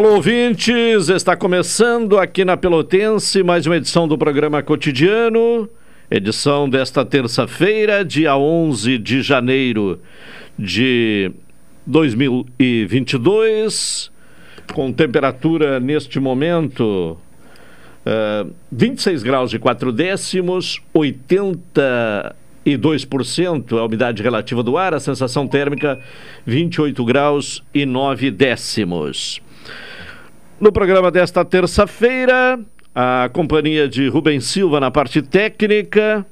Alô, ouvintes! Está começando aqui na Pelotense mais uma edição do programa Cotidiano. Edição desta terça-feira, dia 11 de janeiro de 2022, com temperatura neste momento uh, 26 graus e 4 décimos, 82% a umidade relativa do ar, a sensação térmica 28 graus e 9 décimos. No programa desta terça-feira, a companhia de Rubens Silva na parte técnica,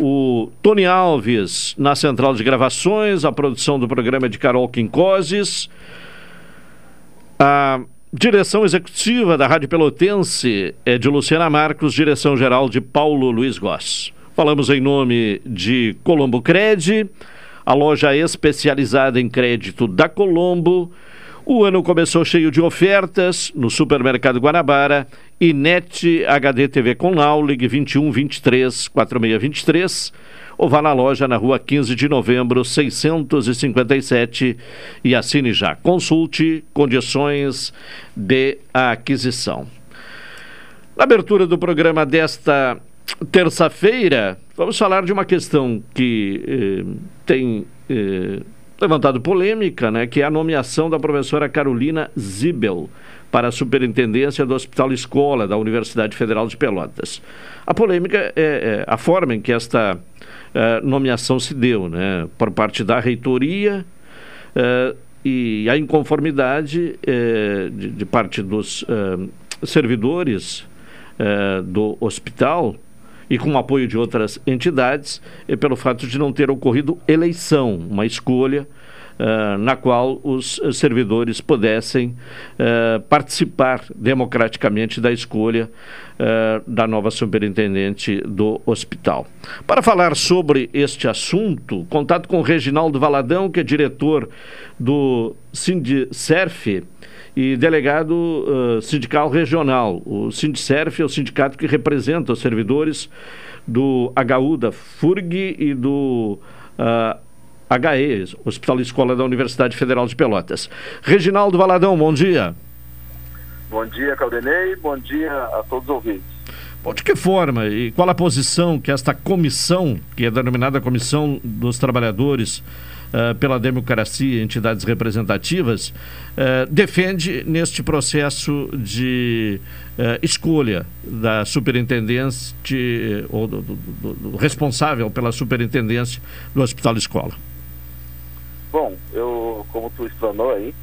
o Tony Alves na central de gravações, a produção do programa é de Carol Quincoses, a direção executiva da Rádio Pelotense é de Luciana Marcos, direção geral de Paulo Luiz Goss. Falamos em nome de Colombo Cred, a loja especializada em crédito da Colombo, o ano começou cheio de ofertas no Supermercado Guanabara e NET HD TV com Naulig 21 23 4623 ou vá na loja na rua 15 de novembro 657 e assine já. Consulte condições de aquisição. Na abertura do programa desta terça-feira, vamos falar de uma questão que eh, tem. Eh, levantado polêmica, né, que é a nomeação da professora Carolina Zibel para a superintendência do Hospital Escola da Universidade Federal de Pelotas. A polêmica é, é a forma em que esta é, nomeação se deu, né, por parte da reitoria é, e a inconformidade é, de, de, parte dos servidores do hospital e com o apoio de outras entidades, pelo fato de não ter ocorrido eleição, uma escolha uh, na qual os servidores pudessem uh, participar democraticamente da escolha uh, da nova superintendente do hospital. Para falar sobre este assunto, contato com Reginaldo Valadão, que é diretor do Sindicerf, e delegado uh, sindical regional. O Sindicerf é o sindicato que representa os servidores do HU, da FURG e do uh, HE, Hospital Escola da Universidade Federal de Pelotas. Reginaldo Valadão, bom dia. Bom dia, Caldenei. Bom dia a todos os ouvintes. Bom, de que forma e qual a posição que esta comissão, que é denominada Comissão dos Trabalhadores, uh, pela democracia e entidades representativas, uh, defende neste processo de uh, escolha da superintendente ou do, do, do, do, responsável pela superintendência do Hospital Escola? Bom, eu, como tu explanou aí,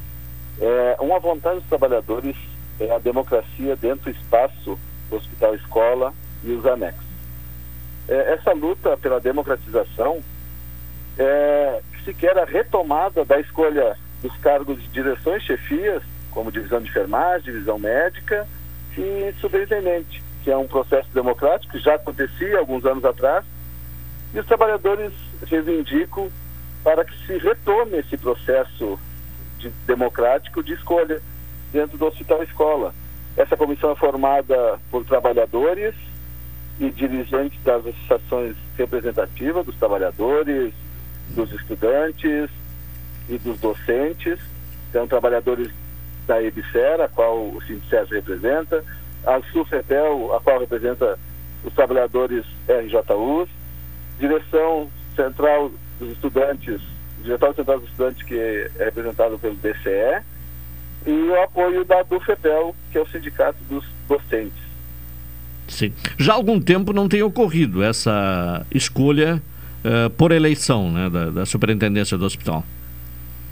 é, uma vontade dos trabalhadores é a democracia dentro do espaço do Hospital Escola e os anexos. É, essa luta pela democratização é, se quer a retomada da escolha dos cargos de direções chefias, como divisão de enfermagem, divisão médica e superintendente, que é um processo democrático que já acontecia alguns anos atrás, e os trabalhadores reivindicam para que se retome esse processo de, democrático de escolha dentro do hospital escola. Essa comissão é formada por trabalhadores e dirigentes das associações representativas dos trabalhadores, dos estudantes e dos docentes. São trabalhadores da EBSER, a qual o Sindicer representa, a SUFEPEL, a qual representa os trabalhadores RJUs, Direção Central dos Estudantes, Diretório Central dos Estudantes, que é representado pelo DCE, e o apoio da DUFEPEL, que é o Sindicato dos Docentes. Sim. Já há algum tempo não tem ocorrido essa escolha uh, por eleição né, da, da, superintendência do hospital.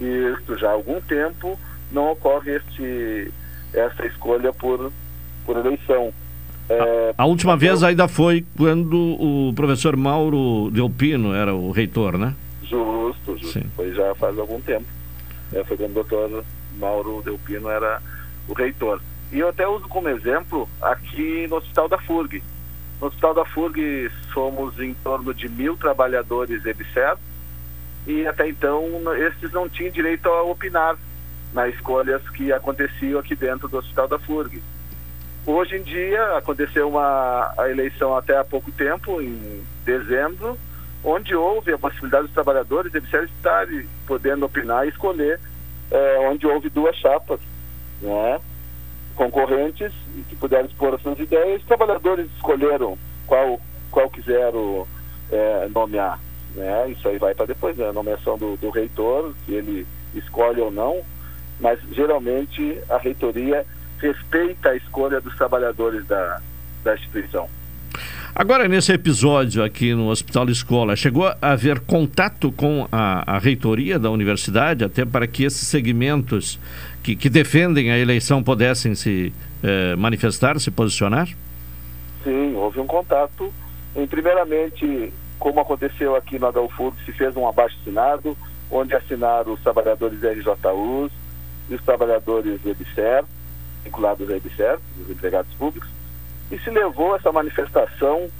Isso, já há algum tempo não ocorre este, essa escolha por, por eleição. É, a, última vez ainda foi quando o professor Mauro Delpino era o reitor, né? Justo, justo. Sim. Foi já faz algum tempo. É, foi quando o doutor Mauro Delpino era o reitor. E eu até uso como exemplo aqui no Hospital da FURG. No Hospital da FURG somos em torno de mil trabalhadores EBSER e até então esses não tinham direito a opinar nas escolhas que aconteciam aqui dentro do Hospital da FURG. Hoje em dia aconteceu uma a eleição até há pouco tempo, em dezembro, onde houve a possibilidade dos trabalhadores EBSER estarem podendo opinar e escolher, é, onde houve duas chapas, né? concorrentes que puderam expor as suas ideias. Os trabalhadores escolheram qual, qual quiseram é, nomear. Né? Isso aí vai para depois, né? a nomeação do, do reitor, se ele escolhe ou não, mas geralmente a reitoria respeita a escolha dos trabalhadores da, da instituição. Agora, nesse episódio aqui no Hospital Escola, chegou a haver contato com a, a reitoria da universidade, até para que esses segmentos que, que defendem a eleição pudessem se eh, manifestar, se posicionar? Sim, houve um contato. Em, primeiramente, como aconteceu aqui no Adalfurg, se fez um abaixo-assinado, onde assinaram os trabalhadores RJUs e os trabalhadores do EBSER, vinculados ao EBSER, os empregados públicos, e se levou essa manifestação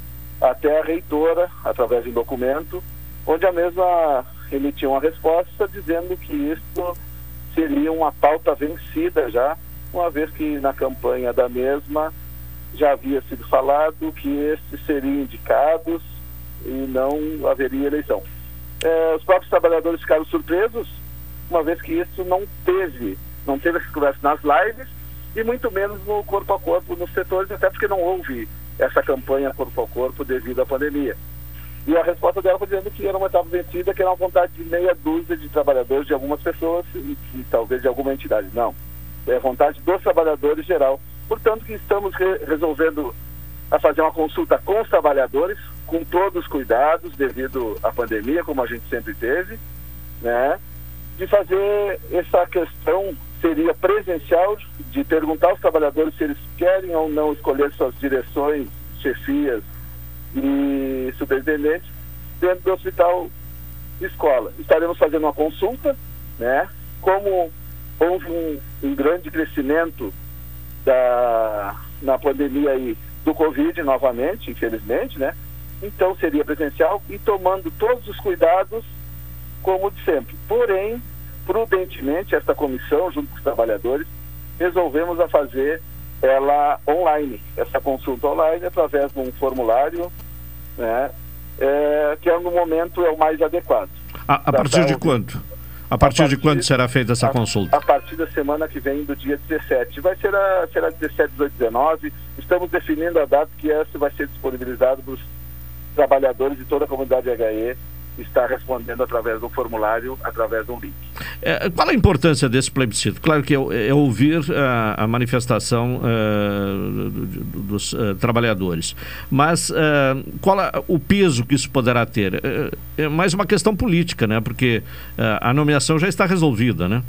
até a reitora, através de um documento, onde a mesma emitiu uma resposta dizendo que isso seria uma pauta vencida já, uma vez que na campanha da mesma já havia sido falado que estes seriam indicados e não haveria eleição. É, os próprios trabalhadores ficaram surpresos, uma vez que isso não teve, não teve essa conversa nas lives e muito menos no corpo a corpo nos setores, até porque não houve essa campanha corpo a corpo devido à pandemia. E a resposta dela foi dizendo que era uma etapa vencida, que era uma vontade de meia dúzia de trabalhadores, de algumas pessoas e, e talvez de alguma entidade. Não. É vontade dos trabalhadores geral. Portanto, que estamos re resolvendo a fazer uma consulta com os trabalhadores, com todos os cuidados devido à pandemia, como a gente sempre teve, né? De fazer essa questão seria presencial, de perguntar aos trabalhadores se eles querem ou não escolher suas direções, chefias e superintendentes dentro do hospital escola. Estaremos fazendo uma consulta, né? Como houve um, um grande crescimento da, na pandemia aí do Covid novamente, infelizmente, né? Então seria presencial e tomando todos os cuidados como de sempre. Porém, prudentemente, esta comissão, junto com os trabalhadores, resolvemos a fazer ela online, essa consulta online através de um formulário, né, é, que é, no momento é o mais adequado. A, a partir de quanto? A partir, a partir de quando será feita essa a, consulta? A partir da semana que vem, do dia 17. Vai ser a, será 17, 18, 19. Estamos definindo a data que essa vai ser disponibilizado para os trabalhadores de toda a comunidade HE está respondendo através do formulário, através do link. É, qual a importância desse plebiscito? Claro que é, é ouvir a, a manifestação uh, dos uh, trabalhadores, mas uh, qual a, o peso que isso poderá ter? É, é mais uma questão política, né? Porque a nomeação já está resolvida, né?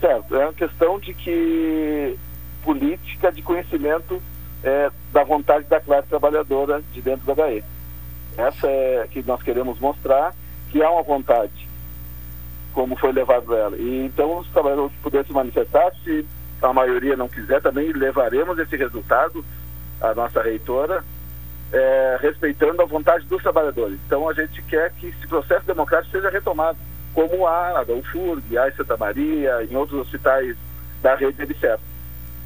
Certo, é uma questão de que política de conhecimento é, da vontade da classe trabalhadora de dentro da HE. Essa é que nós queremos mostrar que há uma vontade, como foi levado ela. E então os trabalhadores puderem se manifestar, se a maioria não quiser, também levaremos esse resultado à nossa reitora, é, respeitando a vontade dos trabalhadores. Então a gente quer que esse processo democrático seja retomado, como há na há em Santa Maria, em outros hospitais da rede, etc.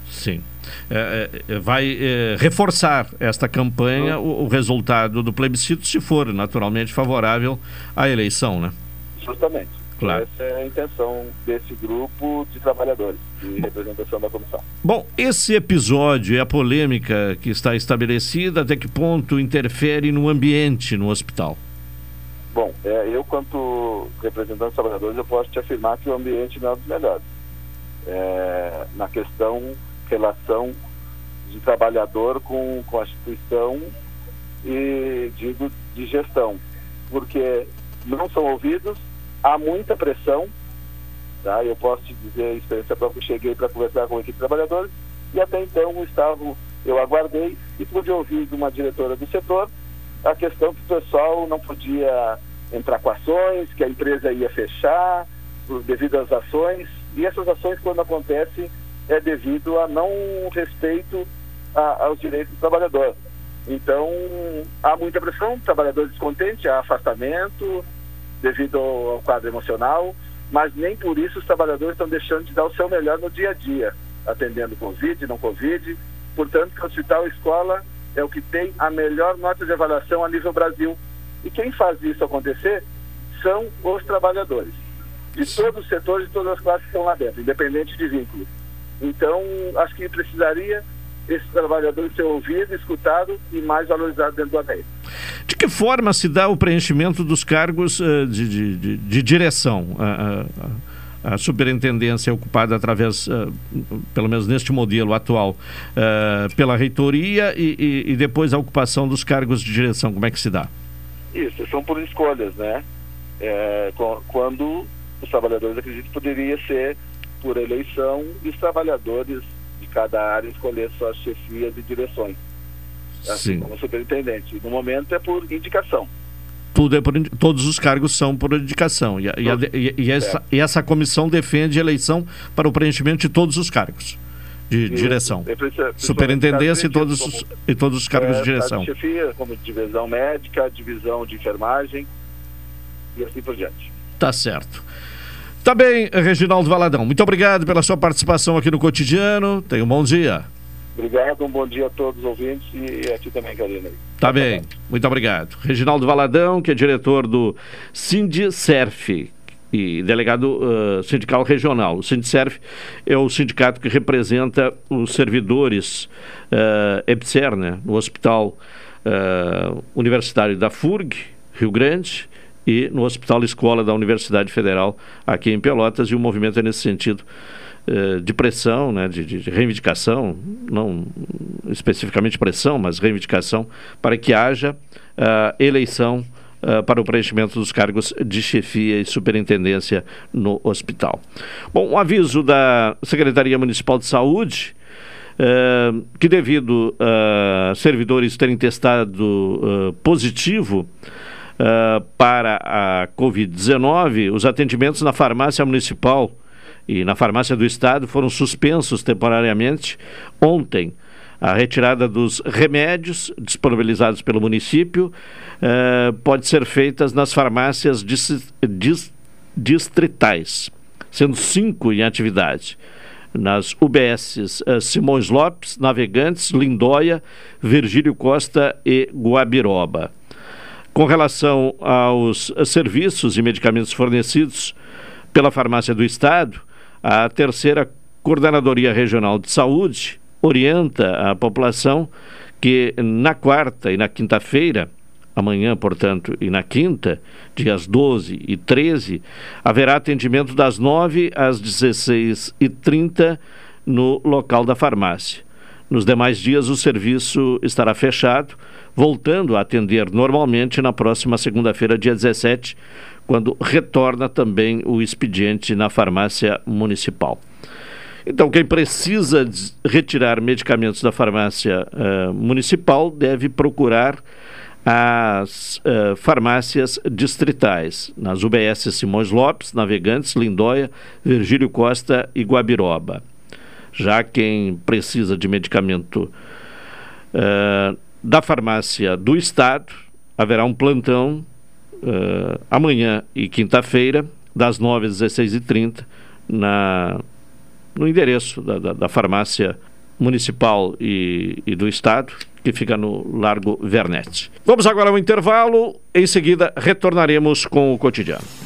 Sim. É, é, vai é, reforçar esta campanha o, o, resultado do plebiscito, se for naturalmente favorável à eleição, né? Justamente. Claro. Essa é a intenção desse grupo de trabalhadores, de representação da comissão. Bom, esse episódio e a polêmica que está estabelecida, até que ponto interfere no ambiente no hospital? Bom, é, eu, quanto representante dos trabalhadores, eu posso te afirmar que o ambiente não é dos melhores. É, na questão, relação de trabalhador com, com a instituição e, digo, de gestão. Porque não são ouvidos, há muita pressão, tá? eu posso te dizer a experiência própria, cheguei para conversar com a equipe de trabalhadores e até então estava, eu aguardei e pude ouvir de uma diretora do setor a questão que o pessoal não podia entrar com ações, que a empresa ia fechar devido às ações, e essas ações quando acontecem é devido a não respeito a, aos direitos do trabalhador. Então, há muita pressão, trabalhadores descontentes, há afastamento, devido ao quadro emocional, mas nem por isso os trabalhadores estão deixando de dar o seu melhor no dia a dia, atendendo Covid, não Covid. Portanto, que o hospital escola é o que tem a melhor nota de avaliação a nível Brasil. E quem faz isso acontecer são os trabalhadores. De todos os setores, de todas as classes que estão lá dentro, independente de vínculo. Então, acho que precisaria esse trabalhador ser ouvido, escutado e mais valorizado dentro do ADEI. De que forma se dá o preenchimento dos cargos uh, de, de, de, de, direção? A, a, a, superintendência é ocupada através, uh, pelo menos neste modelo atual, uh, pela reitoria e, e, e, depois a ocupação dos cargos de direção. Como é que se dá? Isso, são por escolhas, né? É, quando os trabalhadores acreditam que poderia ser por eleição e os trabalhadores cada área escolher suas chefias e direções. Assim Sim. como superintendente. No momento é por indicação. Tudo é por, todos os cargos são por indicação. E, e, a, e, e, essa, e, essa, comissão defende eleição para o preenchimento de todos os cargos de direção. Superintendência e todos, os, e todos os cargos é, de direção. De chefia, como divisão médica, divisão de enfermagem e assim por diante. Tá certo. Tá bem, Reginaldo Valadão. Muito obrigado pela sua participação aqui no Cotidiano. Tenha um bom dia. Obrigado, um bom dia a todos os ouvintes e a ti também, Karina. Tá bem, muito obrigado. Reginaldo Valadão, que é diretor do Sindicerf e delegado uh, sindical regional. O Sindicerf é o sindicato que representa os servidores uh, né, no Hospital uh, Universitário da FURG, Rio Grande, e no Hospital Escola da Universidade Federal aqui em Pelotas, e o movimento é nesse sentido eh, de pressão, né, de, de, reivindicação, não especificamente pressão, mas reivindicação para que haja uh, eleição uh, para o preenchimento dos cargos de chefia e superintendência no hospital. Bom, um aviso da Secretaria Municipal de Saúde. Uh, que devido a servidores terem testado positivo uh, para a Covid-19, os atendimentos na farmácia municipal e na farmácia do estado foram suspensos temporariamente ontem. A retirada dos remédios disponibilizados pelo município uh, pode ser feita nas farmácias dis, dis, distritais, sendo cinco em atividade nas UBSs uh, Simões Lopes, Navegantes, Lindóia, Virgílio Costa e Guabiroba. Com relação aos serviços e medicamentos fornecidos pela Farmácia do Estado, a terceira Coordenadoria Regional de Saúde orienta a população que na quarta e na quinta-feira, amanhã, portanto, e na quinta, dias 12 e 13, haverá atendimento das 9 às 16h30 no local da farmácia. Nos demais dias, o serviço estará fechado, voltando a atender normalmente na próxima segunda-feira, dia 17, quando retorna também o expediente na farmácia municipal. Então, quem precisa retirar medicamentos da farmácia uh, municipal deve procurar as uh, farmácias distritais, nas UBS Simões Lopes, Navegantes, Lindóia, Virgílio Costa e Guabiroba já quem precisa de medicamento uh, da farmácia do Estado, haverá um plantão uh, amanhã e quinta-feira, das 9 às 16h30, na, no endereço da, da, da farmácia municipal e, e, do Estado, que fica no Largo Vernete. Vamos agora ao intervalo, em seguida retornaremos com o cotidiano.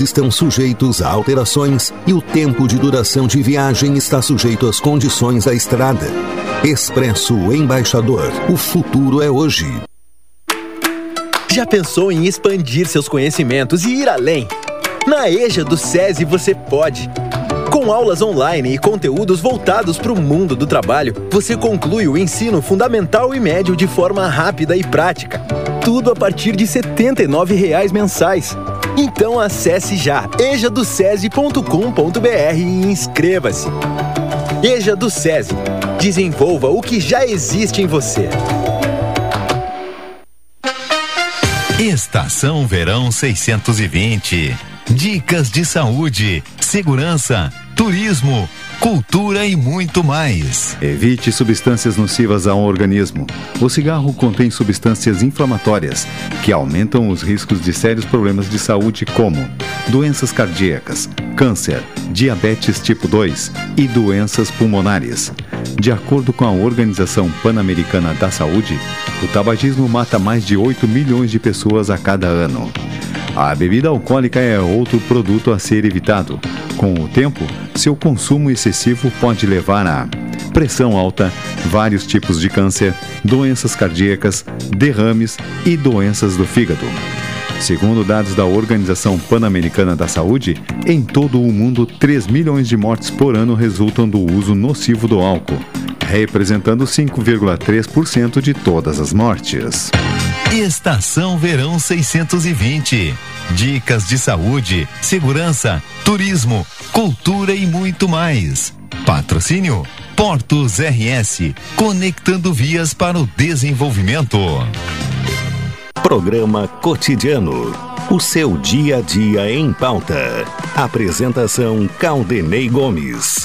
estão sujeitos a alterações e o tempo de duração de viagem está sujeito às condições da estrada. Expresso Embaixador. O futuro é hoje. Já pensou em expandir seus conhecimentos e ir além? Na EJA do SESI você pode. Com aulas online e conteúdos voltados para o mundo do trabalho, você conclui o ensino fundamental e médio de forma rápida e prática. Tudo a partir de R$ 79,00 mensais. Então acesse já ejadocese.com.br e inscreva-se. EJA do SESI. Desenvolva o que já existe em você. Estação Verão 620. Dicas de saúde, segurança, turismo, cultura e muito mais. Evite substâncias nocivas ao organismo. O cigarro contém substâncias inflamatórias que aumentam os riscos de sérios problemas de saúde, como doenças cardíacas, câncer, diabetes tipo 2 e doenças pulmonares. De acordo com a Organização Pan-Americana da Saúde, o tabagismo mata mais de 8 milhões de pessoas a cada ano. A bebida alcoólica é outro produto a ser evitado. Com o tempo, seu consumo excessivo pode levar a pressão alta, vários tipos de câncer, doenças cardíacas, derrames e doenças do fígado. Segundo dados da Organização Pan-Americana da Saúde, em todo o mundo, 3 milhões de mortes por ano resultam do uso nocivo do álcool, representando 5,3% de todas as mortes. Estação Verão 620. Dicas de saúde, segurança, turismo, cultura e muito mais. Patrocínio Portos RS, conectando vias para o desenvolvimento. Programa Cotidiano. O seu dia a dia em pauta. Apresentação Caldenei Gomes.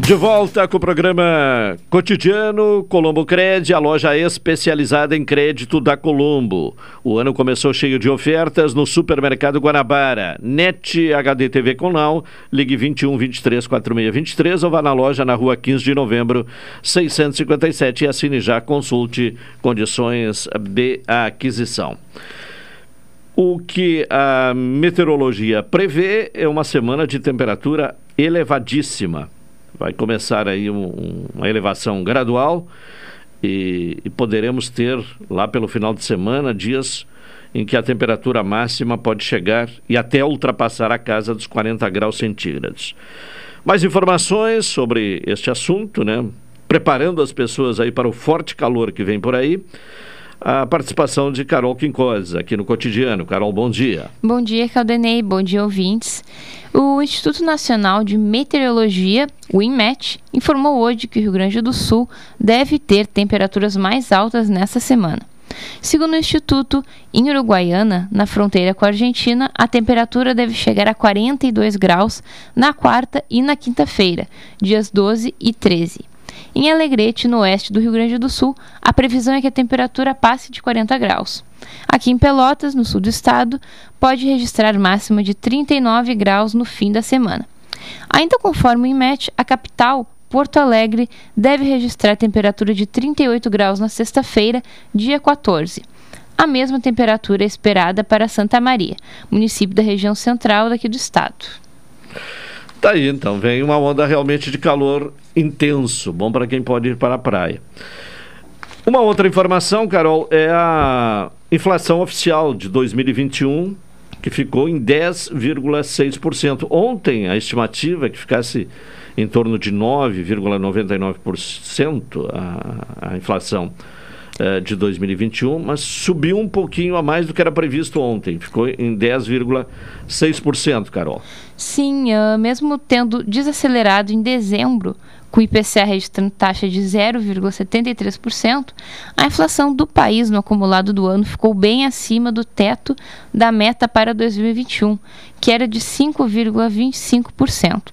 De volta com o programa cotidiano Colombo Cred, a loja especializada em crédito da Colombo. O ano começou cheio de ofertas no supermercado Guanabara. NET HD TV Conal, ligue 21 23 46 23 ou vá na loja na rua 15 de novembro 657 e assine já, consulte condições de aquisição. O que a meteorologia prevê é uma semana de temperatura elevadíssima vai começar aí um, uma elevação gradual e, e, poderemos ter lá pelo final de semana dias em que a temperatura máxima pode chegar e até ultrapassar a casa dos 40 graus centígrados. Mais informações sobre este assunto, né? Preparando as pessoas aí para o forte calor que vem por aí a participação de Carol Quincoses aqui no Cotidiano. Carol, bom dia. Bom dia, Caldenei. Bom dia, ouvintes. O Instituto Nacional de Meteorologia, o INMET, informou hoje que o Rio Grande do Sul deve ter temperaturas mais altas nesta semana. Segundo o Instituto, em Uruguaiana, na fronteira com a Argentina, a temperatura deve chegar a 42 graus na quarta e na quinta-feira, dias 12 e 13. Em Alegrete, no oeste do Rio Grande do Sul, a previsão é que a temperatura passe de 40 graus. Aqui em Pelotas, no sul do estado, pode registrar máxima de 39 graus no fim da semana. Ainda conforme o IMET, a capital Porto Alegre deve registrar temperatura de 38 graus na sexta-feira, dia 14. A mesma temperatura esperada para Santa Maria, município da região central daqui do estado. Tá aí, então, vem uma onda realmente de calor intenso, bom para quem pode ir para a praia. Uma outra informação, Carol, é a inflação oficial de 2021, que ficou em 10,6%. Ontem a estimativa é que ficasse em torno de 9,99% a, a inflação eh, de 2021, mas subiu um pouquinho a mais do que era previsto ontem. Ficou em 10,6%, Carol. Sim, uh, mesmo tendo desacelerado em dezembro, com o IPCA registrando taxa de 0,73%, a inflação do país no acumulado do ano ficou bem acima do teto da meta para 2021, que era de 5,25%.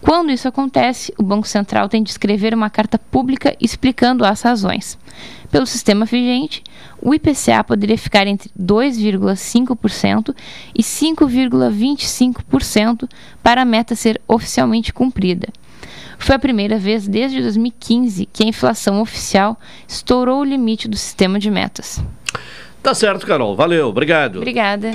Quando isso acontece, o Banco Central tem de escrever uma carta pública explicando as razões. Pelo sistema vigente, o IPCA poderia ficar entre 2,5% e 5,25% para a meta ser oficialmente cumprida. Foi a primeira vez desde 2015 que a inflação oficial estourou o limite do sistema de metas. Tá certo, Carol. Valeu, obrigado. Obrigada.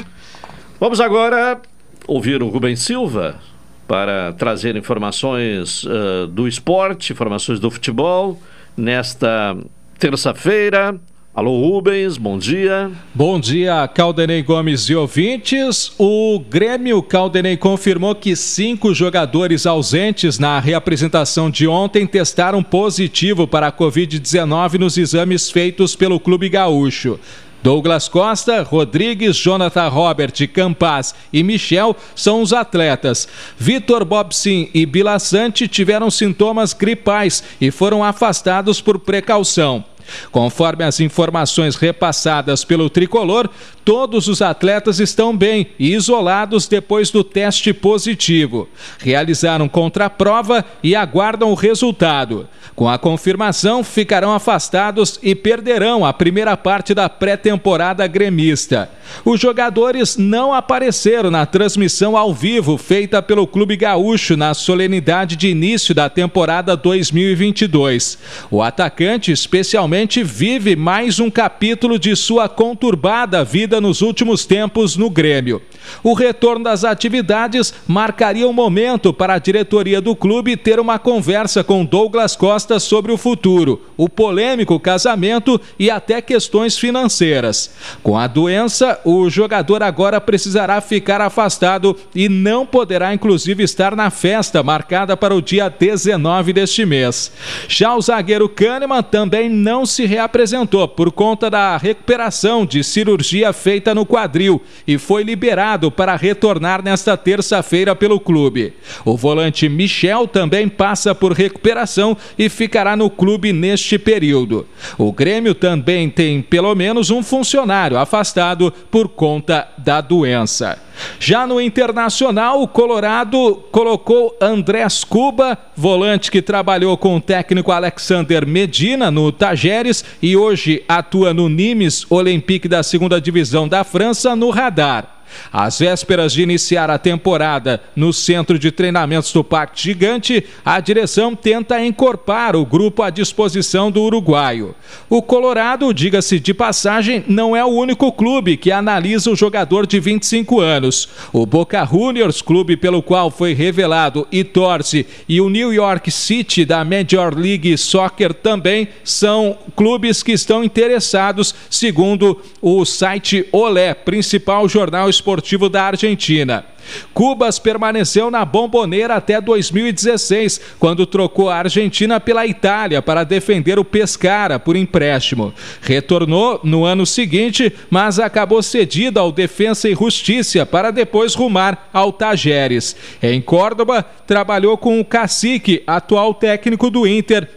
Vamos agora ouvir o Rubens Silva para trazer informações uh, do esporte, informações do futebol nesta terça-feira. Alô Rubens, bom dia. Bom dia, Caldenei Gomes e ouvintes. O Grêmio Caldenei confirmou que cinco jogadores ausentes na reapresentação de ontem testaram positivo para a Covid-19 nos exames feitos pelo Clube Gaúcho. Douglas Costa, Rodrigues, Jonathan Robert, Campaz e Michel são os atletas. Vitor Bobsin e Bilassante tiveram sintomas gripais e foram afastados por precaução. Conforme as informações repassadas pelo tricolor, todos os atletas estão bem e isolados depois do teste positivo. Realizaram contraprova e aguardam o resultado. Com a confirmação, ficarão afastados e perderão a primeira parte da pré-temporada gremista. Os jogadores não apareceram na transmissão ao vivo feita pelo Clube Gaúcho na solenidade de início da temporada 2022. O atacante, especialmente, vive mais um capítulo de sua conturbada vida nos últimos tempos no Grêmio. O retorno das atividades marcaria um momento para a diretoria do clube ter uma conversa com Douglas Costa sobre o futuro, o polêmico casamento e até questões financeiras. Com a doença, o jogador agora precisará ficar afastado e não poderá, inclusive, estar na festa marcada para o dia 19 deste mês. Já o zagueiro Kahneman também não se reapresentou por conta da recuperação de cirurgia feita no quadril e foi liberado para retornar nesta terça-feira pelo clube. O volante Michel também passa por recuperação e ficará no clube neste período. O Grêmio também tem pelo menos um funcionário afastado por conta da doença. Já no Internacional, o Colorado colocou Andrés Cuba, volante que trabalhou com o técnico Alexander Medina no Tajeres e hoje atua no Nimes Olympique da segunda divisão da França, no radar. Às vésperas de iniciar a temporada no centro de treinamentos do Parque Gigante, a direção tenta encorpar o grupo à disposição do uruguaio. O Colorado, diga-se de passagem, não é o único clube que analisa o jogador de 25 anos. O Boca Juniors, clube pelo qual foi revelado e torce, e o New York City da Major League Soccer também são clubes que estão interessados, segundo o site Olé, principal jornal esportivo da Argentina. Cubas permaneceu na bomboneira até 2016, quando trocou a Argentina pela Itália para defender o Pescara por empréstimo. Retornou no ano seguinte, mas acabou cedido ao Defensa e Justiça para depois rumar ao Tajeres. Em Córdoba, trabalhou com o Cacique, atual técnico do Inter,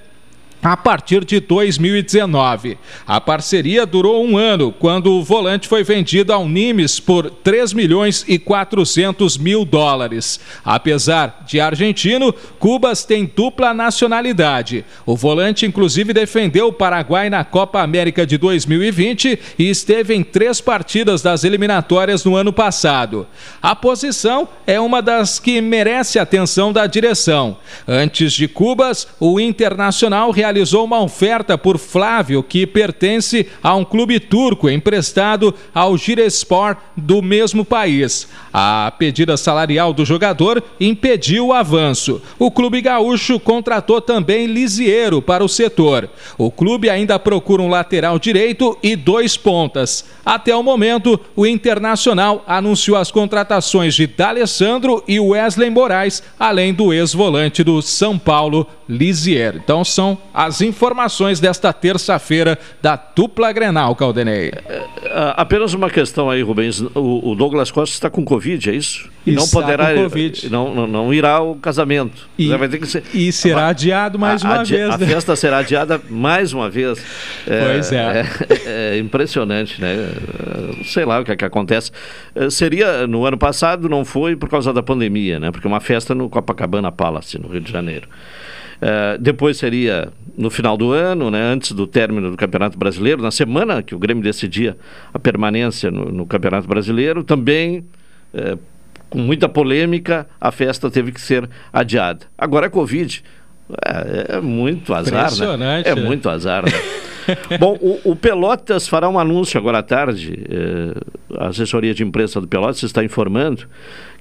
a partir de 2019. A parceria durou um ano, quando o volante foi vendido ao Nimes por 3 milhões e 400 mil dólares. Apesar de argentino, Cubas tem dupla nacionalidade. O volante, inclusive, defendeu o Paraguai na Copa América de 2020 e esteve em três partidas das eliminatórias no ano passado. A posição é uma das que merece atenção da direção. Antes de Cubas, o Internacional realizou realizou uma oferta por Flávio, que pertence a um clube turco emprestado ao Girespor do mesmo país. A pedida salarial do jogador impediu o avanço. O clube gaúcho contratou também Lisiero para o setor. O clube ainda procura um lateral direito e dois pontas. Até o momento, o Internacional anunciou as contratações de D'Alessandro e Wesley Moraes, além do ex-volante do São Paulo, Lisiero. Então são as informações desta terça-feira da dupla Grenal, Caldenei. É, é, apenas uma questão aí, Rubens. O, Douglas Costa está com Covid, é isso? E não poderá. COVID. Não, não, não, irá ao casamento. E, vai ter que ser, e será a, adiado mais a, uma adi, vez. A né? festa será adiada mais uma vez. É, pois é. é. é. impressionante, né? Sei lá o que, é que acontece. Seria, no ano passado, não foi por causa da pandemia, né? Porque uma festa no Copacabana Palace, no Rio de Janeiro. Uh, depois seria no final do ano, né, antes do término do Campeonato Brasileiro, na semana que o Grêmio decidia a permanência no, no Campeonato Brasileiro, também uh, com muita polêmica, a festa teve que ser adiada. Agora a Covid. É, é muito azar, né? É muito azar, né? Bom, o, o, Pelotas fará um anúncio agora à tarde. Eh, a assessoria de imprensa do Pelotas está informando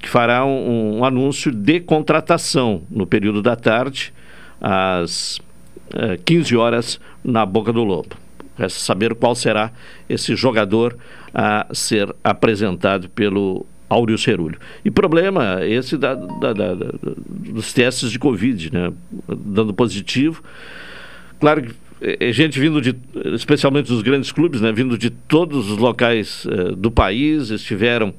que fará um, um anúncio de contratação no período da tarde às eh, 15 horas na Boca do Lobo. Resta saber qual será esse jogador a ser apresentado pelo Áureo Cerulho. E problema esse da, da, da, dos testes de Covid, né? Dando positivo. Claro que é, é gente vindo de, especialmente dos grandes clubes, né, vindo de todos os locais uh, do país, estiveram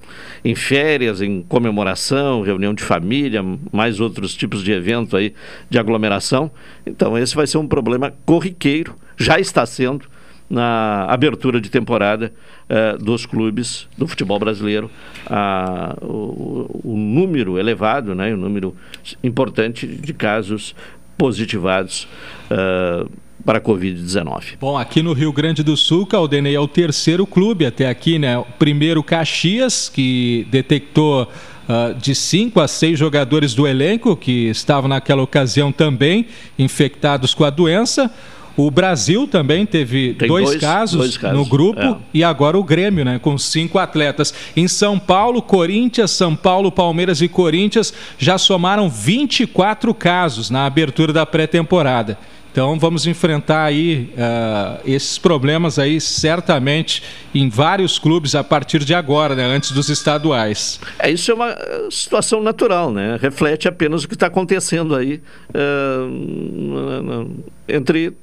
em férias, em comemoração, reunião de família, mais outros tipos de evento aí de aglomeração. Então esse vai ser um problema corriqueiro, já está sendo na abertura de temporada uh, dos clubes do futebol brasileiro, o, o, número elevado, né, o número importante de casos positivados. Uh, para a Covid-19. Bom, aqui no Rio Grande do Sul, Caldenei é o terceiro clube até aqui, né? O primeiro Caxias, que detectou uh, de cinco a seis jogadores do elenco que estavam naquela ocasião também infectados com a doença. O Brasil também teve dois, dois, casos dois, casos no grupo é. e agora o Grêmio, né, com cinco atletas. Em São Paulo, Corinthians, São Paulo, Palmeiras e Corinthians já somaram 24 casos na abertura da pré-temporada. Então vamos enfrentar aí uh, esses problemas aí certamente em vários clubes a partir de agora, né, antes dos estaduais. É isso é uma situação natural, né? Reflete apenas o que está acontecendo aí uh, entre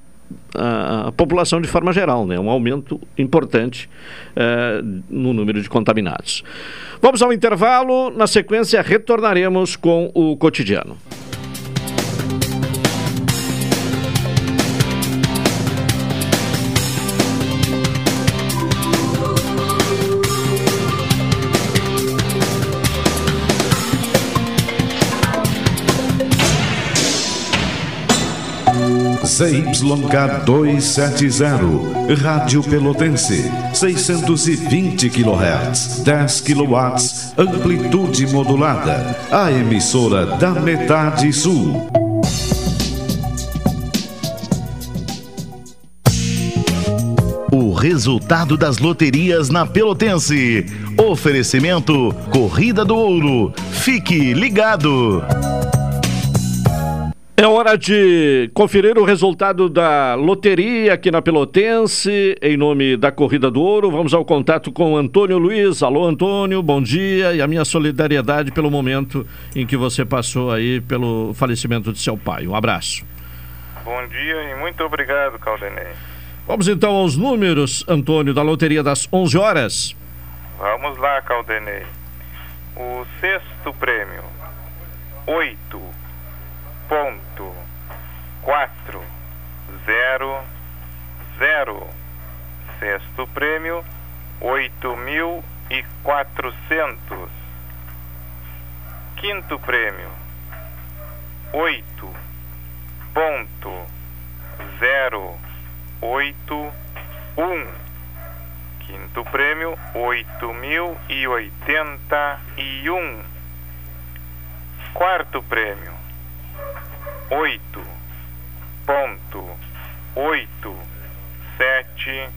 a, a, população de forma geral, né? Um aumento importante uh, no número de contaminados. Vamos ao intervalo. Na sequência retornaremos com o cotidiano. ZYK 270, Rádio Pelotense, 620 kHz, 10 kW, amplitude modulada, a emissora da metade sul. O resultado das loterias na Pelotense. Oferecimento Corrida do Ouro. Fique ligado. É hora de conferir o resultado da loteria aqui na Pelotense, em nome da Corrida do Ouro. Vamos ao contato com Antônio Luiz. Alô, Antônio, bom dia e a minha solidariedade pelo momento em que você passou aí pelo falecimento de seu pai. Um abraço. Bom dia e muito obrigado, Caldenei. Vamos então aos números, Antônio, da loteria das 11 horas. Vamos lá, Caldenei. O sexto prêmio, 8 ponto quatro zero, zero. Sexto prêmio, oito mil e quatrocentos. Quinto prêmio, oito ponto zero oito um. Quinto prêmio, oito mil e oitenta e um. Quarto prêmio, oito ponto oito sete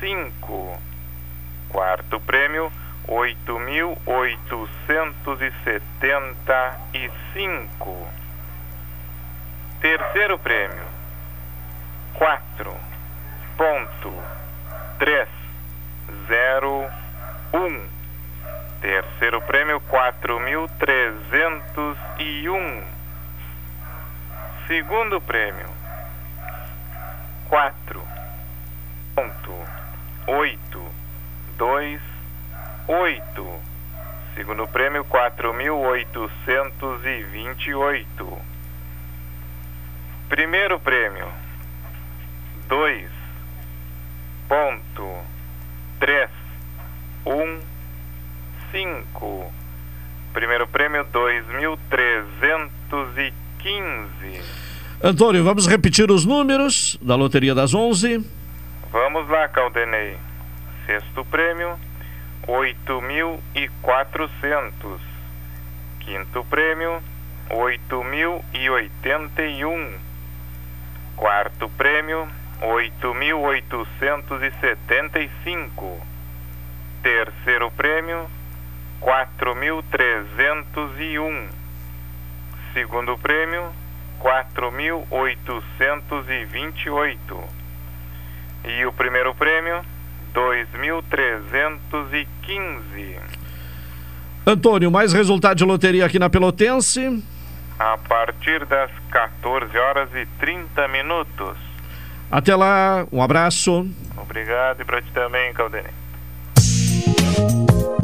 cinco. Quarto prêmio, oito mil oitocentos e setenta e cinco. Terceiro prêmio, quatro ponto três zero um. Terceiro prêmio, quatro mil trezentos e um. Segundo prêmio, quatro. Ponto. Oito. Dois. Oito. Segundo prêmio, quatro mil oitocentos e vinte e oito. Primeiro prêmio, dois. Ponto. Três. Um. Cinco. Primeiro prêmio, dois 15. Antônio, vamos repetir os números da Loteria das 11. Vamos lá, Caldenei. Sexto prêmio, 8.400. Quinto prêmio, 8.081. Quarto prêmio, 8.875. Terceiro prêmio, 4.301. Segundo prêmio, quatro mil oitocentos e vinte oito. O primeiro prêmio, dois mil trezentos e quinze. Antônio, mais resultado de loteria aqui na Pelotense. A partir das 14 horas e 30 minutos. Até lá, um abraço. Obrigado e para ti também, Caldenei.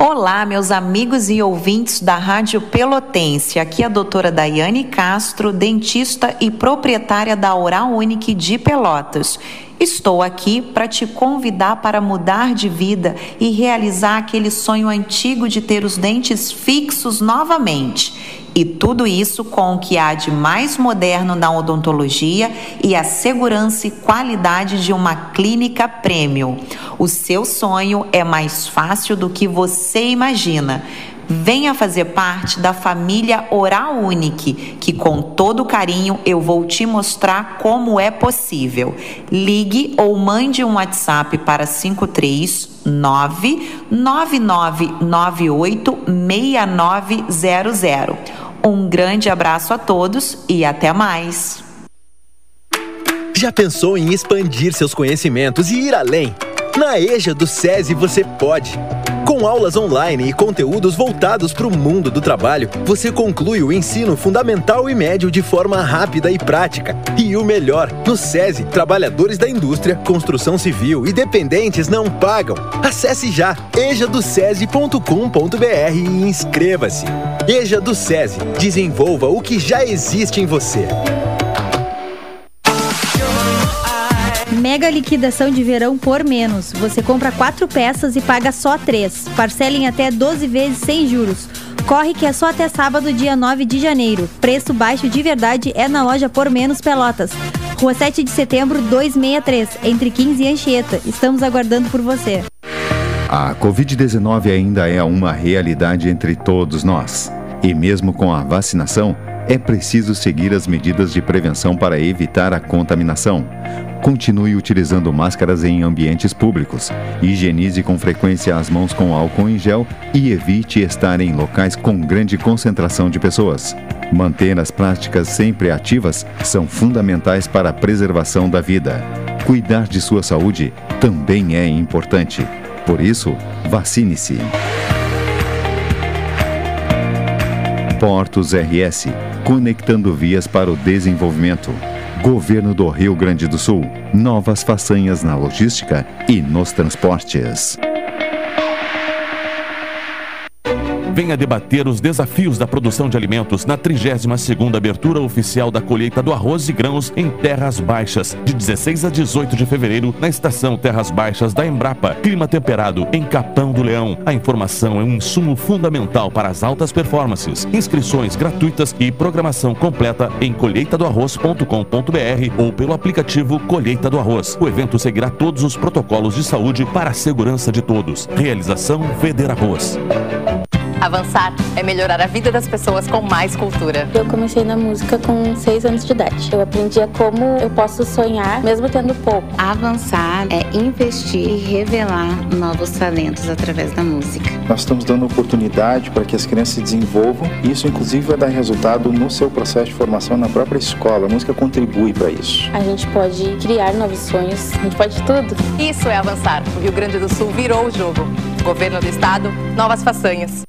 Olá, meus amigos e ouvintes da Rádio Pelotense. Aqui é a doutora Daiane Castro, dentista e proprietária da Oral Unique de Pelotas. Estou aqui para te convidar para mudar de vida e realizar aquele sonho antigo de ter os dentes fixos novamente. E tudo isso com o que há de mais moderno na odontologia e a segurança e qualidade de uma clínica premium. O seu sonho é mais fácil do que você imagina. Venha fazer parte da família Oral Unique, que com todo carinho eu vou te mostrar como é possível. Ligue ou mande um WhatsApp para 539 9998 6900. Um grande abraço a todos e até mais. Já pensou em expandir seus conhecimentos e ir além? Na EJA do SESI você pode. Com aulas online e conteúdos voltados para o mundo do trabalho, você conclui o ensino fundamental e médio de forma rápida e prática. E o melhor, no SESI, trabalhadores da indústria, construção civil e dependentes não pagam. Acesse já ejadocese.com.br e inscreva-se. EJA do SESI, desenvolva o que já existe em você. Mega liquidação de verão por menos. Você compra quatro peças e paga só três. Parcela em até 12 vezes sem juros. Corre que é só até sábado, dia 9 de janeiro. Preço baixo de verdade é na loja Por Menos Pelotas. Rua 7 de setembro, 263, entre 15 e Anchieta. Estamos aguardando por você. A Covid-19 ainda é uma realidade entre todos nós. E mesmo com a vacinação, É preciso seguir as medidas de prevenção para evitar a contaminação. Continue utilizando máscaras em ambientes públicos. Higienize com frequência as mãos com álcool em gel e evite estar em locais com grande concentração de pessoas. Manter as práticas sempre ativas são fundamentais para a preservação da vida. Cuidar de sua saúde também é importante. Por isso, vacine-se. Portos RS conectando vias para o desenvolvimento. Governo do Rio Grande do Sul. Novas façanhas na logística e nos transportes. Venha debater os desafios da produção de alimentos na 32ª abertura oficial da colheita do arroz e grãos em Terras Baixas, de 16 a 18 de fevereiro, na estação Terras Baixas da Embrapa, clima temperado, em Capão do Leão. A informação é um insumo fundamental para as altas performances. Inscrições gratuitas e programação completa em colheitadoarroz.com.br ou pelo aplicativo Colheita do Arroz. O evento seguirá todos os protocolos de saúde para a segurança de todos. Realização Feder Arroz. Avançar é melhorar a vida das pessoas com mais cultura. Eu comecei na música com seis anos de idade. Eu aprendi como eu posso sonhar, mesmo tendo pouco. Avançar é investir e revelar novos talentos através da música. Nós estamos dando oportunidade para que as crianças se desenvolvam e isso, inclusive, vai dar resultado no seu processo de formação na própria escola. A música contribui para isso. A gente pode criar novos sonhos, a gente pode tudo. Isso é avançar. O Rio Grande do Sul virou o jogo. Governo do Estado, novas façanhas.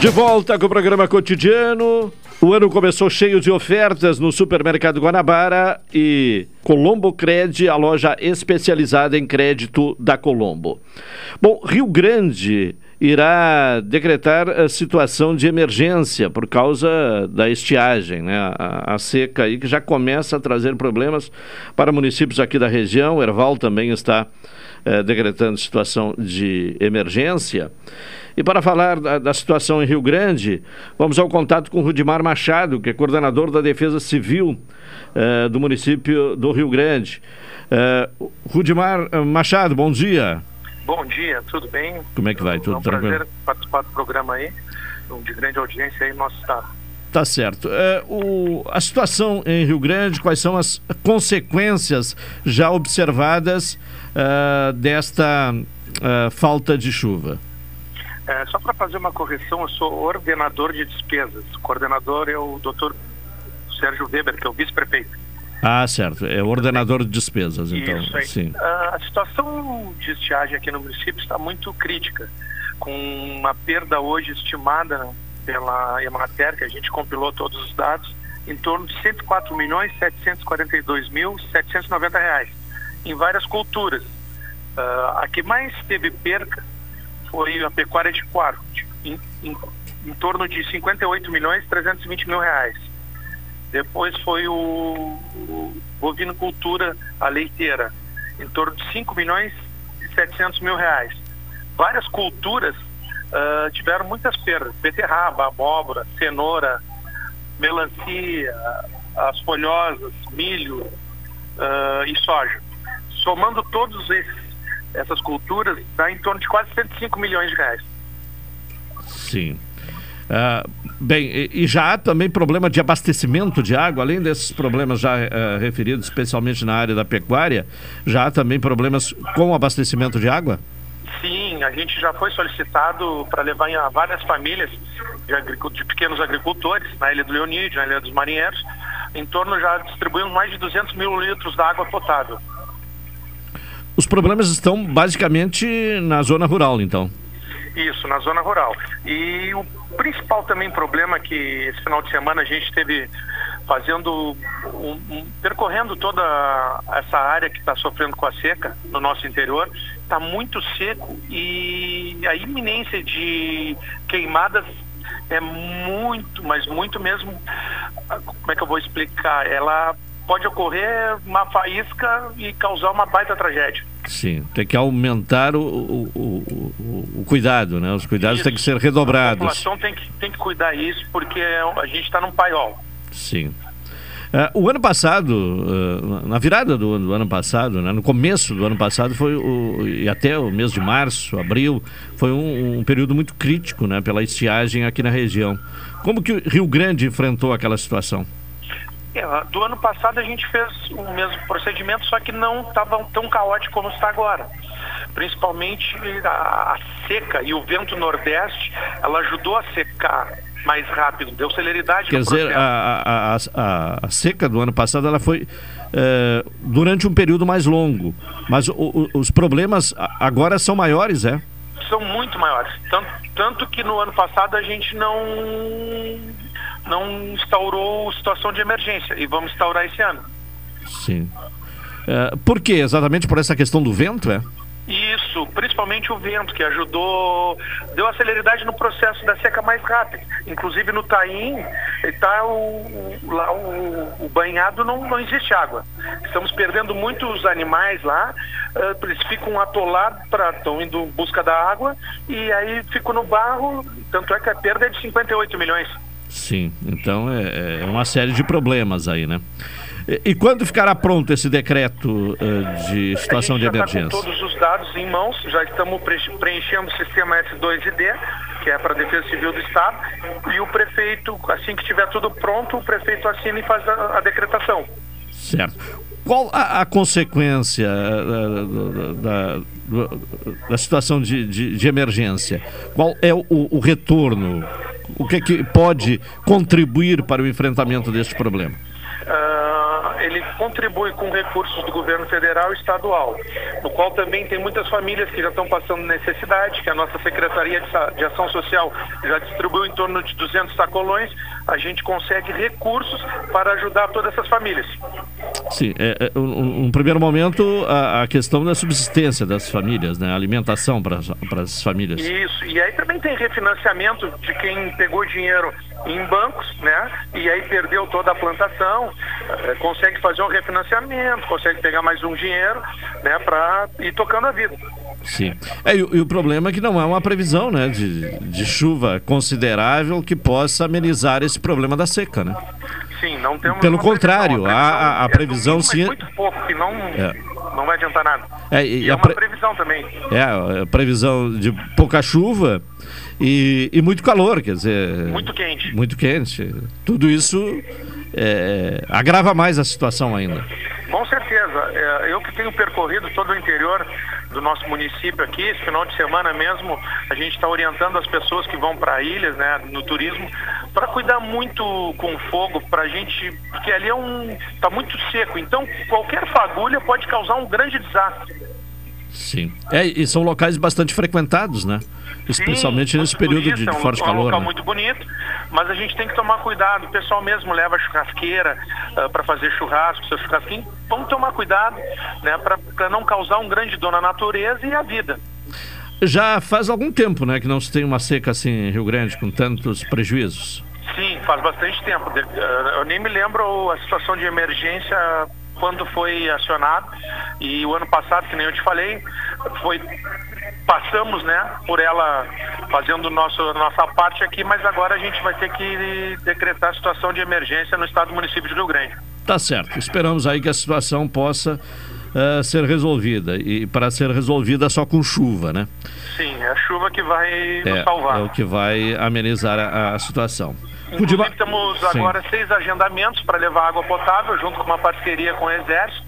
De volta com o programa cotidiano. O ano começou cheio de ofertas no supermercado Guanabara e Colombo Cred, a loja especializada em crédito da Colombo. Bom, Rio Grande irá decretar a situação de emergência por causa da estiagem, né? A, a, seca aí que já começa a trazer problemas para municípios aqui da região. Erval também está eh, decretando situação de emergência. E para falar da, da, situação em Rio Grande, vamos ao contato com Rudimar Machado, que é coordenador da Defesa Civil uh, do município do Rio Grande. Uh, Rudimar Machado, bom dia. Bom dia, tudo bem? Como é que vai? Tudo é um tranquilo? prazer participar do programa aí, de grande audiência aí no nosso estado. Tá certo. É, o, a situação em Rio Grande, quais são as consequências já observadas uh, desta uh, falta de chuva? É, só para fazer uma correção, eu sou ordenador de despesas. O coordenador é o doutor Sérgio Weber, que é o vice-prefeito. Ah, certo. É ordenador de despesas, então. Isso aí. Sim. A situação de estiagem aqui no município está muito crítica, com uma perda hoje estimada pela Emater, que a gente compilou todos os dados, em torno de 104 milhões 742 mil 790 reais, em várias culturas. Uh, a que mais teve perca foi a pecuária de quarto, em, em, em, torno de 58 milhões 320 mil reais. Depois foi o, o bovinocultura, a leiteira, em torno de 5 milhões e 700 mil reais. Várias culturas uh, tiveram muitas perdas, beterraba, abóbora, cenoura, melancia, as folhosas, milho uh, e soja. Somando todos esses essas culturas dá em torno de quase 105 milhões de reais. Sim. Uh, bem, e, já há também problema de abastecimento de água, além desses problemas já uh, referidos, especialmente na área da pecuária, já há também problemas com abastecimento de água? Sim, a gente já foi solicitado para levar a várias famílias de, de, pequenos agricultores, na Ilha do Leonídio, na Ilha dos Marinheiros, em torno já distribuímos mais de 200 mil litros de água potável. Os problemas estão basicamente na zona rural, então. Isso, na zona rural. E o principal também problema que esse final de semana a gente teve fazendo, um, um, percorrendo toda essa área que está sofrendo com a seca no nosso interior, está muito seco e a iminência de queimadas é muito, mas muito mesmo. Como é que eu vou explicar? Ela pode ocorrer uma faísca e causar uma baita tragédia. Sim, tem que aumentar o, o, o, o cuidado, né? Os cuidados isso. têm que ser redobrados. A população tem que, tem que cuidar isso porque a gente está num paiol. Sim. Uh, o ano passado, uh, na virada do, do, ano passado, né, no começo do ano passado, foi o, e até o mês de março, abril, foi um, um, período muito crítico né, pela estiagem aqui na região. Como que o Rio Grande enfrentou aquela situação? É, do ano passado a gente fez o mesmo procedimento, só que não estava tão caótico como está agora. Principalmente a, a seca e o vento nordeste, ela ajudou a secar mais rápido, deu celeridade Quer dizer, a, a, a, a, seca do ano passado ela foi é, durante um período mais longo, mas o, o, os problemas agora são maiores, é? São muito maiores. Tanto, tanto que no ano passado a gente não, não instaurou situação de emergência e vamos instaurar esse ano. Sim. É, por quê? Exatamente por essa questão do vento, é? Isso, principalmente o vento, que ajudou, deu a celeridade no processo da seca mais rápido. Inclusive no Taim, tá o, lá o, o banhado não, não existe água. Estamos perdendo muitos animais lá, uh, eles ficam atolados, estão indo em busca da água, e aí ficam no barro, tanto é que a perda é de 58 milhões. Sim, então é, é uma série de problemas aí, né? E, quando ficará pronto esse decreto uh, de situação de emergência? Tá todos os dados em mãos, já estamos preenchendo o sistema S2ID, que é para a Defesa Civil do Estado, e o prefeito, assim que tiver tudo pronto, o prefeito assina e faz a, a decretação. Certo. Qual a, a consequência uh, da, da, da, situação de, de, de, emergência? Qual é o, o retorno? O que, é que pode contribuir para o enfrentamento deste problema? Contribui com recursos do governo federal e estadual, no qual também tem muitas famílias que já estão passando necessidade, que a nossa Secretaria de Ação Social já distribuiu em torno de 200 sacolões, a gente consegue recursos para ajudar todas essas famílias. Sim, é, é um, um, primeiro momento a, a, questão da subsistência das famílias, né? A alimentação para as famílias. Isso, e aí também tem refinanciamento de quem pegou dinheiro em bancos, né? E aí perdeu toda a plantação, é, consegue fazer um refinanciamento, consegue pegar mais um dinheiro, né? Para ir tocando a vida. Sim. É, e, o problema é que não há uma previsão, né? De, de chuva considerável que possa amenizar esse problema da seca, né? Sim, não temos. Pelo contrário, previsão, a, a, a, previsão é sim. muito pouco que não. É não vai adiantar nada. É, e, e é uma pre... previsão também. É, a previsão de pouca chuva e, e muito calor, quer dizer. Muito quente. Muito quente. Tudo isso é, agrava mais a situação ainda. Com certeza. É, eu que tenho percorrido todo o interior do nosso município aqui, esse final de semana mesmo, a gente está orientando as pessoas que vão para ilhas, né, no turismo, para cuidar muito com fogo, para a gente, porque ali é um, está muito seco, então qualquer fagulha pode causar um grande desastre. Sim. É, e são locais bastante frequentados, né? Especialmente Sim, nesse período de, de forte é um, calor. É um local né? muito bonito, mas a gente tem que tomar cuidado. O pessoal mesmo leva churrasqueira uh, ah, para fazer churrasco, seu churrasquinho. Vamos tomar cuidado, né? Para não causar um grande dano à natureza e à vida. Já faz algum tempo, né, que não se tem uma seca assim em Rio Grande com tantos prejuízos. Sim, faz bastante tempo. Ah, eu nem me lembro a situação de emergência quando foi acionado. E o ano passado, que nem eu te falei, foi passamos, né, por ela fazendo nosso, nossa parte aqui, mas agora a gente vai ter que decretar a situação de emergência no estado do município de Rio Grande. Tá certo. Esperamos aí que a situação possa uh, ser resolvida. E para ser resolvida só com chuva, né? Sim, é a chuva que vai é, salvar. É o que vai amenizar a, a situação. Inclusive, temos agora Sim. seis agendamentos para levar água potável, junto com uma parceria com o Exército,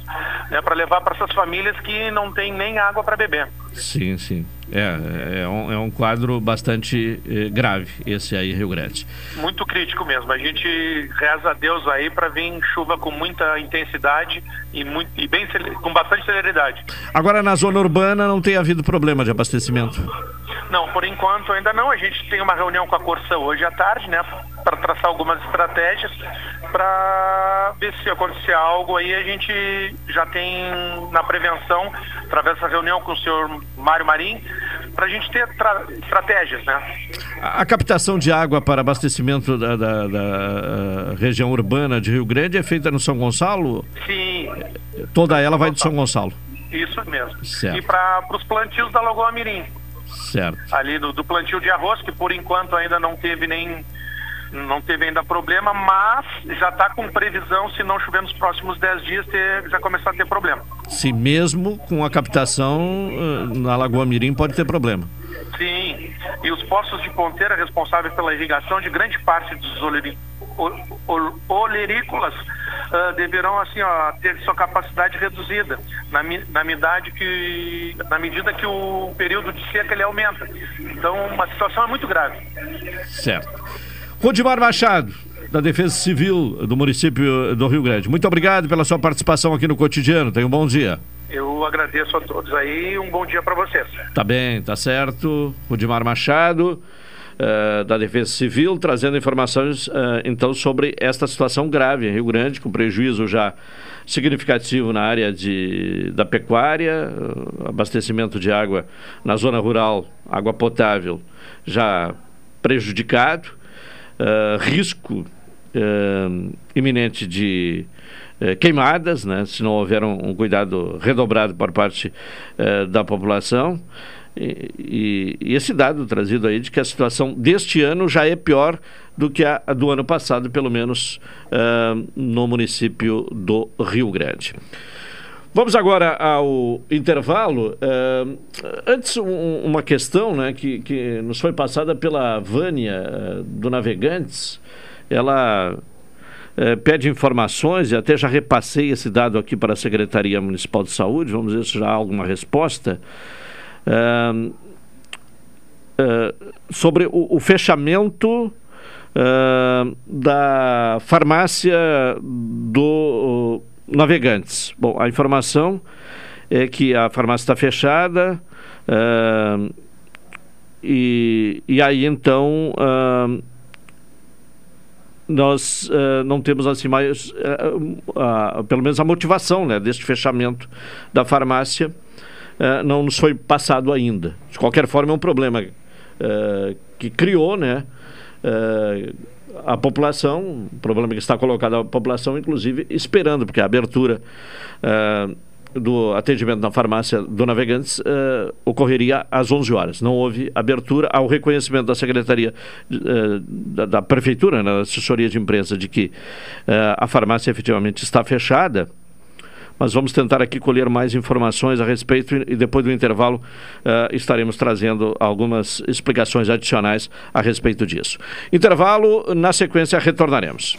né, para levar para essas famílias que não têm nem água para beber. Sim, sim. É, é, um, é um quadro bastante eh, grave, esse aí, Rio Grande. Muito crítico mesmo. A gente reza a Deus aí para vir chuva com muita intensidade e, muito, e bem, com bastante celeridade. Agora, na zona urbana, não tem havido problema de abastecimento? Não, por enquanto ainda não. A gente tem uma reunião com a Corsa hoje à tarde, né, para traçar algumas estratégias para ver se acontecer algo aí a gente já tem na prevenção, através dessa reunião com o senhor Mário Marim, para a gente ter estratégias, né? A, captação de água para abastecimento da, da, da, região urbana de Rio Grande é feita no São Gonçalo? Sim. Toda ela vai do São Gonçalo? Isso mesmo. Certo. E para os plantios da Lagoa Mirim. Certo. Ali do, do plantio de arroz, que por enquanto ainda não teve nem não teve ainda problema, mas já está com previsão, se não chover nos próximos 10 dias, ter, já começar a ter problema. Se mesmo com a captação eh, na Lagoa Mirim pode ter problema. Sim, e os postos de ponteira responsáveis pela irrigação de grande parte dos olerícolas uh, deverão assim ó, ter sua capacidade reduzida na, na, medida que, na medida que o período de seca ele aumenta. Então, uma situação é muito grave. Certo. Rudimar Machado, da Defesa Civil do município do Rio Grande. Muito obrigado pela sua participação aqui no cotidiano. Tenha um bom dia. Eu agradeço a todos aí um bom dia para vocês. Tá bem, tá certo. Rudimar Machado. Uh, da Defesa Civil, trazendo informações uh, então sobre esta situação grave em Rio Grande, com prejuízo já significativo na área de, da pecuária, uh, abastecimento de água na zona rural, água potável já prejudicado, uh, risco uh, iminente de queimadas, né, se não houver um, um cuidado redobrado por parte da população. E, e, esse dado trazido aí de que a situação deste ano já é pior do que a, do ano passado, pelo menos no município do Rio Grande. Vamos agora ao intervalo. Uh, antes, um, uma questão né, que, que nos foi passada pela Vânia uh, do Navegantes. Ela uh, pede informações e até já repassei esse dado aqui para a Secretaria Municipal de Saúde. Vamos ver se já há alguma resposta. Sobre o, o fechamento da farmácia do navegantes. Bom, a informação é que a farmácia está fechada uh, e, e aí então uh, nós uh, não temos assim mais, pelo menos a motivação né, deste fechamento da farmácia não nos foi passado ainda. De qualquer forma é um problema que criou, né? a população, o problema que está colocado a população, inclusive, esperando, porque a abertura do atendimento na farmácia do Navegantes ocorreria às 11 horas. Não houve abertura ao reconhecimento da Secretaria da, da, Prefeitura, né, da assessoria de imprensa, de que a farmácia efetivamente está fechada mas vamos tentar aqui colher mais informações a respeito e depois do intervalo uh, estaremos trazendo algumas explicações adicionais a respeito disso. Intervalo, na sequência retornaremos.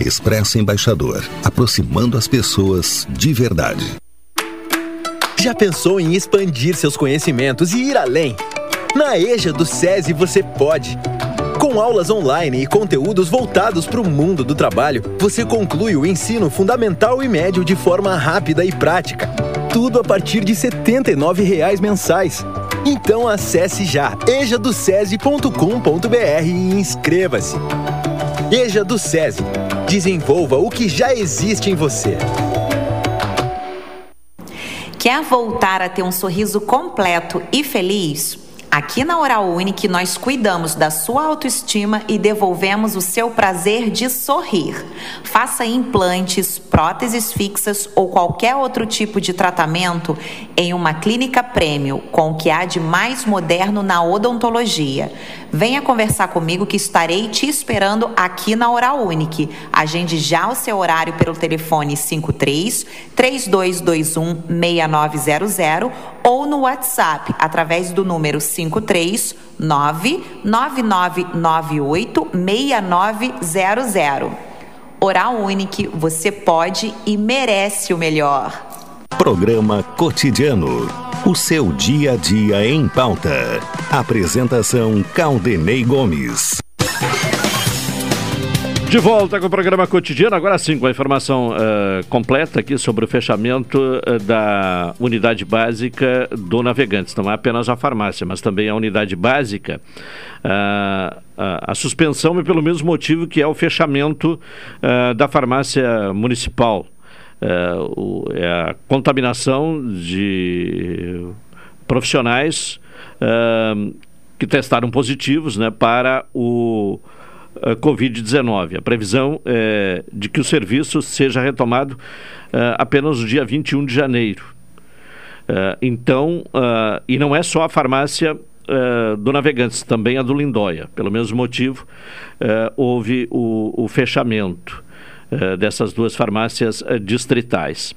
Expresso Embaixador, aproximando as pessoas de verdade. Já pensou em expandir seus conhecimentos e ir além? Na EJA do SESI você pode. Com aulas online e conteúdos voltados para o mundo do trabalho, você conclui o ensino fundamental e médio de forma rápida e prática. Tudo a partir de R$ 79,00 mensais. Então acesse já ejadocese.com.br e inscreva-se. EJA do SESI. Desenvolva o que já existe em você. Quer voltar a ter um sorriso completo e feliz? Aqui na Oral Unique nós cuidamos da sua autoestima e devolvemos o seu prazer de sorrir. Faça implantes, próteses fixas ou qualquer outro tipo de tratamento em uma clínica prêmio com o que há de mais moderno na odontologia. Venha conversar comigo que estarei te esperando aqui na Oral Unique. Agende já o seu horário pelo telefone 53 3221 6900 ou no WhatsApp através do número 53 99998 6900. Oral Unique, você pode e merece o melhor. Programa Cotidiano. O seu dia a dia em pauta. Apresentação Caldenei Gomes. De volta com o programa cotidiano, agora sim com a informação uh, completa aqui sobre o fechamento uh, da unidade básica do Navegantes. Não é apenas a farmácia, mas também a unidade básica. Uh, a suspensão é pelo mesmo motivo que é o fechamento da farmácia municipal. O, é a contaminação de profissionais que testaram positivos né, para o uh, Covid-19. A previsão é de que o serviço seja retomado uh, apenas no dia 21 de janeiro. Uh, então, e não é só a farmácia do Navegantes, também a do Lindóia. Pelo mesmo motivo, houve o, o fechamento dessas duas farmácias distritais.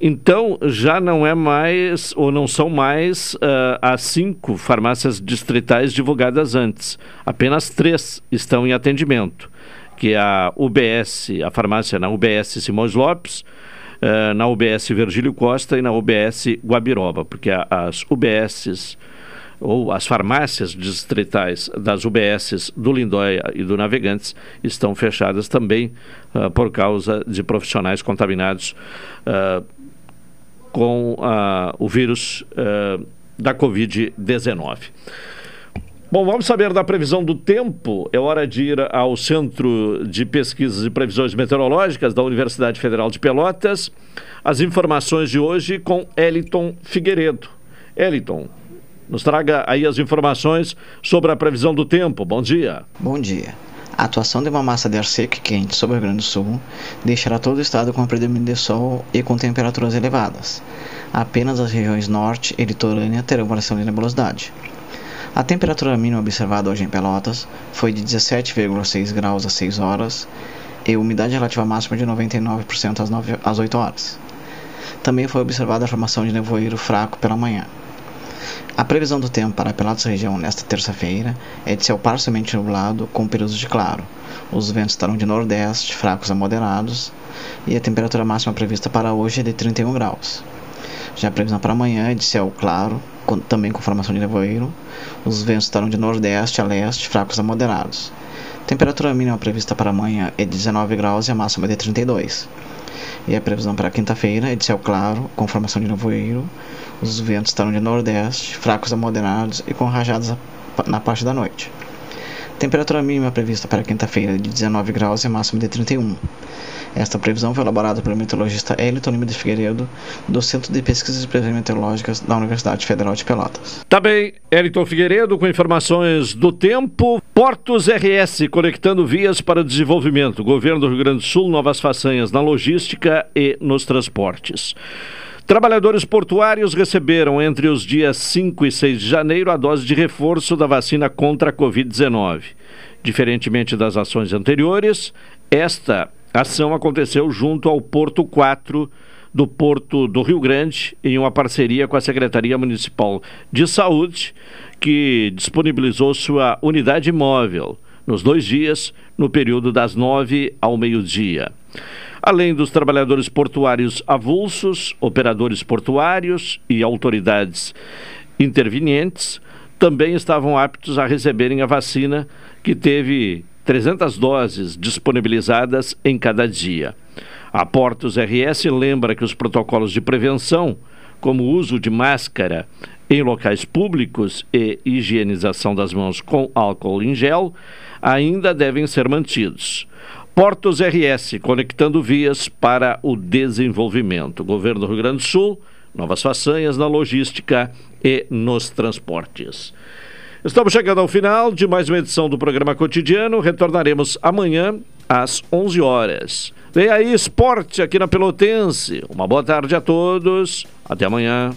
Então, já não é mais, ou não são mais, uh, as cinco farmácias distritais divulgadas antes. Apenas três estão em atendimento, que é a UBS, a farmácia na UBS Simões Lopes, uh, na UBS Virgílio Costa e na UBS Guabiroba, porque as UBSs ou as farmácias distritais das UBSs do Lindóia e do Navegantes estão fechadas também uh, por causa de profissionais contaminados uh, com uh, o vírus uh, da Covid-19. Bom, vamos saber da previsão do tempo. É hora de ir ao Centro de Pesquisas e Previsões Meteorológicas da Universidade Federal de Pelotas. As informações de hoje com Eliton Figueiredo. Eliton, nos traga aí as informações sobre a previsão do tempo. Bom dia. Bom dia. A atuação de uma massa de ar seco e quente sobre o Rio Grande do Sul deixará todo o estado com predomínio de sol e com temperaturas elevadas. Apenas as regiões norte e litorânea terão variação de nebulosidade. A temperatura mínima observada hoje em Pelotas foi de 17,6 graus às 6 horas e umidade relativa máxima de 99% às, 9, às 8 horas. Também foi observada a formação de nevoeiro fraco pela manhã. A previsão do tempo para Pelotas região nesta terça-feira é de céu parcialmente nublado com períodos de claro. Os ventos estarão de nordeste, fracos a moderados, e a temperatura máxima prevista para hoje é de 31 graus. Já a previsão para amanhã é de céu claro, com, também com formação de nevoeiro. Os ventos estarão de nordeste a leste, fracos a moderados. Temperatura mínima prevista para amanhã é de 19 graus e a máxima é de 32. E a previsão para quinta-feira é de céu claro, com formação de nevoeiro. Os ventos estarão de nordeste, fracos a moderados e com rajadas na parte da noite. Temperatura mínima prevista para quinta-feira de 19 graus e máxima de 31. Esta previsão foi elaborada pelo meteorologista Elton Lima de Figueiredo, do Centro de Pesquisas e Previsões Meteorológicas da Universidade Federal de Pelotas. Tá bem, Elton Figueiredo com informações do tempo. Portos RS conectando vias para desenvolvimento. Governo do Rio Grande do Sul, novas façanhas na logística e nos transportes. Trabalhadores portuários receberam entre os dias 5 e 6 de janeiro a dose de reforço da vacina contra a Covid-19. Diferentemente das ações anteriores, esta ação aconteceu junto ao Porto 4 do Porto do Rio Grande, em uma parceria com a Secretaria Municipal de Saúde, que disponibilizou sua unidade móvel nos dois dias, no período das nove ao meio-dia. Além dos trabalhadores portuários avulsos, operadores portuários e autoridades intervenientes, também estavam aptos a receberem a vacina, que teve 300 doses disponibilizadas em cada dia. A Portos RS lembra que os protocolos de prevenção, como o uso de máscara em locais públicos e higienização das mãos com álcool em gel ainda devem ser mantidos. Portos RS, conectando vias para o desenvolvimento. Governo do Rio Grande do Sul, novas façanhas na logística e nos transportes. Estamos chegando ao final de mais uma edição do programa cotidiano. Retornaremos amanhã às 11 horas. Vem aí esporte aqui na Pelotense. Uma boa tarde a todos. Até amanhã.